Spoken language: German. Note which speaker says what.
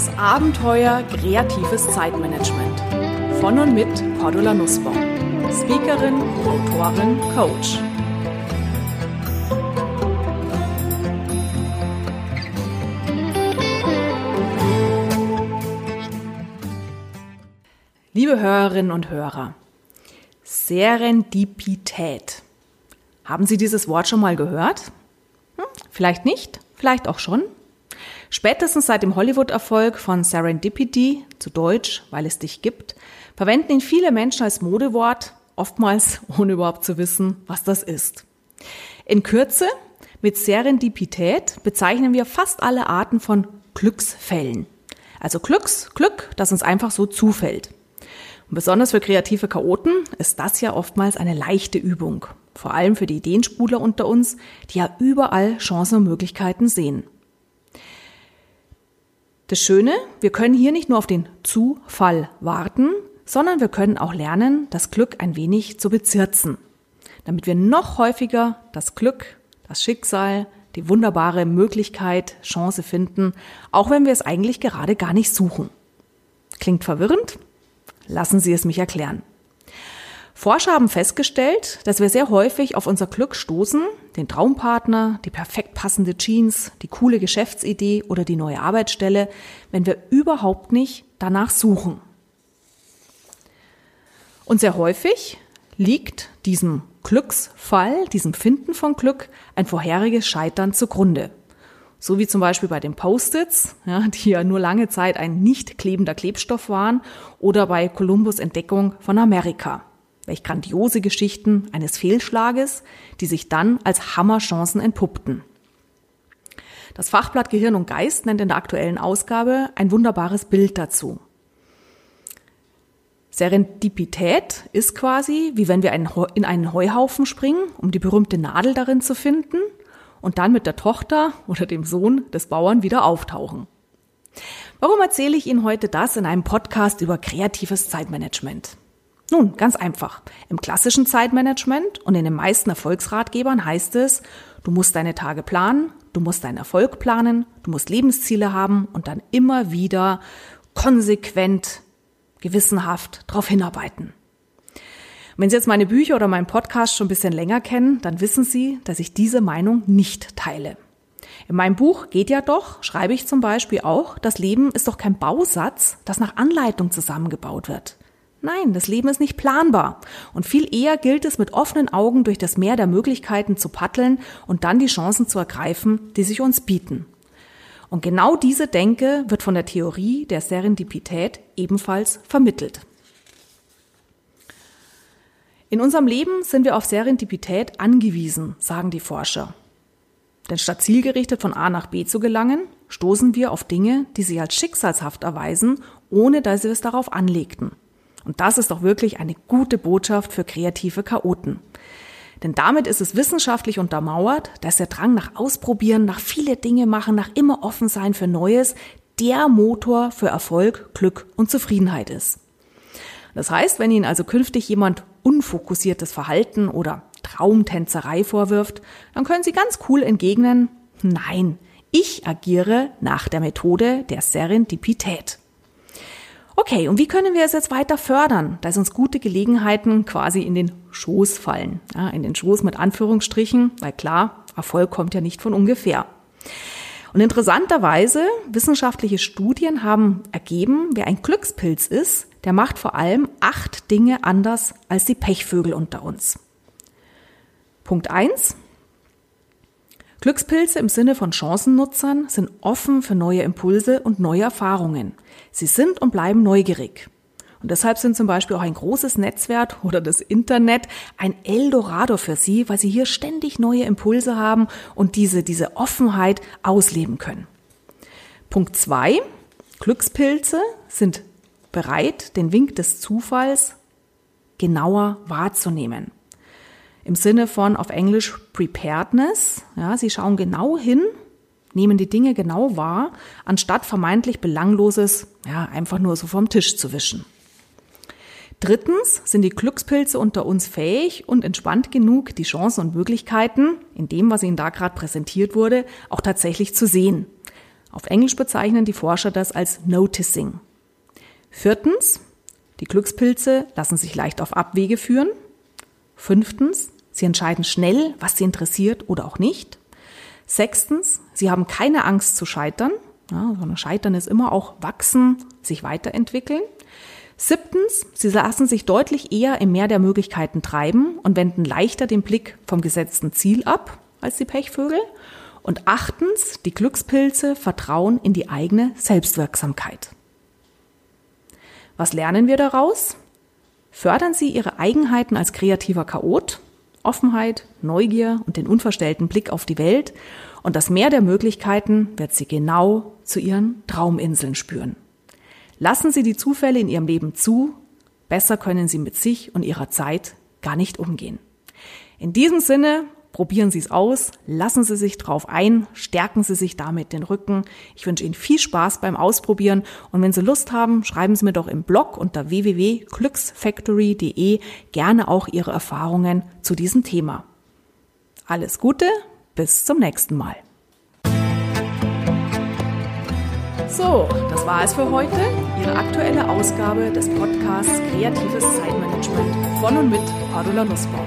Speaker 1: Das Abenteuer kreatives Zeitmanagement. Von und mit Cordula Nussbaum. Speakerin, Autorin, Coach. Liebe Hörerinnen und Hörer, Serendipität. Haben Sie dieses Wort schon mal gehört? Hm, vielleicht nicht, vielleicht auch schon. Spätestens seit dem Hollywood-Erfolg von Serendipity, zu Deutsch, weil es dich gibt, verwenden ihn viele Menschen als Modewort, oftmals ohne überhaupt zu wissen, was das ist. In Kürze, mit Serendipität bezeichnen wir fast alle Arten von Glücksfällen. Also Glücks, Glück, das uns einfach so zufällt. Und besonders für kreative Chaoten ist das ja oftmals eine leichte Übung. Vor allem für die Ideensprudler unter uns, die ja überall Chancen und Möglichkeiten sehen. Das Schöne, wir können hier nicht nur auf den Zufall warten, sondern wir können auch lernen, das Glück ein wenig zu bezirzen, damit wir noch häufiger das Glück, das Schicksal, die wunderbare Möglichkeit, Chance finden, auch wenn wir es eigentlich gerade gar nicht suchen. Klingt verwirrend? Lassen Sie es mich erklären. Forscher haben festgestellt, dass wir sehr häufig auf unser Glück stoßen, den Traumpartner, die perfekt passende Jeans, die coole Geschäftsidee oder die neue Arbeitsstelle, wenn wir überhaupt nicht danach suchen. Und sehr häufig liegt diesem Glücksfall, diesem Finden von Glück, ein vorheriges Scheitern zugrunde. So wie zum Beispiel bei den Post-its, ja, die ja nur lange Zeit ein nicht klebender Klebstoff waren, oder bei Kolumbus Entdeckung von Amerika. Welch grandiose Geschichten eines Fehlschlages, die sich dann als Hammerchancen entpuppten. Das Fachblatt Gehirn und Geist nennt in der aktuellen Ausgabe ein wunderbares Bild dazu. Serendipität ist quasi, wie wenn wir in einen Heuhaufen springen, um die berühmte Nadel darin zu finden und dann mit der Tochter oder dem Sohn des Bauern wieder auftauchen. Warum erzähle ich Ihnen heute das in einem Podcast über kreatives Zeitmanagement? Nun, ganz einfach. Im klassischen Zeitmanagement und in den meisten Erfolgsratgebern heißt es, du musst deine Tage planen, du musst deinen Erfolg planen, du musst Lebensziele haben und dann immer wieder konsequent, gewissenhaft darauf hinarbeiten. wenn Sie jetzt meine Bücher oder meinen Podcast schon ein bisschen länger kennen, dann wissen Sie, dass ich diese Meinung nicht teile. In meinem Buch geht ja doch, schreibe ich zum Beispiel auch, das Leben ist doch kein Bausatz, das nach Anleitung zusammengebaut wird. Nein, das Leben ist nicht planbar. Und viel eher gilt es, mit offenen Augen durch das Meer der Möglichkeiten zu paddeln und dann die Chancen zu ergreifen, die sich uns bieten. Und genau diese Denke wird von der Theorie der Serendipität ebenfalls vermittelt. In unserem Leben sind wir auf Serendipität angewiesen, sagen die Forscher. Denn statt zielgerichtet von A nach B zu gelangen, stoßen wir auf Dinge, die sich als schicksalshaft erweisen, ohne dass wir es darauf anlegten. Und das ist doch wirklich eine gute Botschaft für kreative Chaoten. Denn damit ist es wissenschaftlich untermauert, dass der Drang nach Ausprobieren, nach viele Dinge machen, nach immer offen sein für Neues, der Motor für Erfolg, Glück und Zufriedenheit ist. Das heißt, wenn Ihnen also künftig jemand unfokussiertes Verhalten oder Traumtänzerei vorwirft, dann können Sie ganz cool entgegnen, nein, ich agiere nach der Methode der Serendipität. Okay, und wie können wir es jetzt weiter fördern, dass uns gute Gelegenheiten quasi in den Schoß fallen? Ja, in den Schoß mit Anführungsstrichen, weil klar, Erfolg kommt ja nicht von ungefähr. Und interessanterweise, wissenschaftliche Studien haben ergeben, wer ein Glückspilz ist, der macht vor allem acht Dinge anders als die Pechvögel unter uns. Punkt eins: Glückspilze im Sinne von Chancennutzern sind offen für neue Impulse und neue Erfahrungen. Sie sind und bleiben neugierig. Und deshalb sind zum Beispiel auch ein großes Netzwerk oder das Internet ein Eldorado für sie, weil sie hier ständig neue Impulse haben und diese, diese Offenheit ausleben können. Punkt zwei: Glückspilze sind bereit, den Wink des Zufalls genauer wahrzunehmen im Sinne von auf Englisch Preparedness. Ja, sie schauen genau hin, nehmen die Dinge genau wahr, anstatt vermeintlich Belangloses ja, einfach nur so vom Tisch zu wischen. Drittens sind die Glückspilze unter uns fähig und entspannt genug, die Chancen und Möglichkeiten in dem, was ihnen da gerade präsentiert wurde, auch tatsächlich zu sehen. Auf Englisch bezeichnen die Forscher das als Noticing. Viertens, die Glückspilze lassen sich leicht auf Abwege führen. Fünftens, sie entscheiden schnell, was sie interessiert oder auch nicht. Sechstens, sie haben keine Angst zu scheitern. Ja, sondern Scheitern ist immer auch wachsen, sich weiterentwickeln. Siebtens, sie lassen sich deutlich eher im Meer der Möglichkeiten treiben und wenden leichter den Blick vom gesetzten Ziel ab als die Pechvögel. Und achtens, die Glückspilze vertrauen in die eigene Selbstwirksamkeit. Was lernen wir daraus? Fördern Sie Ihre Eigenheiten als kreativer Chaot, Offenheit, Neugier und den unverstellten Blick auf die Welt und das Meer der Möglichkeiten wird Sie genau zu Ihren Trauminseln spüren. Lassen Sie die Zufälle in Ihrem Leben zu, besser können Sie mit sich und Ihrer Zeit gar nicht umgehen. In diesem Sinne Probieren Sie es aus, lassen Sie sich drauf ein, stärken Sie sich damit den Rücken. Ich wünsche Ihnen viel Spaß beim Ausprobieren und wenn Sie Lust haben, schreiben Sie mir doch im Blog unter www.glücksfactory.de gerne auch Ihre Erfahrungen zu diesem Thema. Alles Gute, bis zum nächsten Mal. So, das war es für heute. Ihre aktuelle Ausgabe des Podcasts Kreatives Zeitmanagement von und mit Cordula Nussbaum.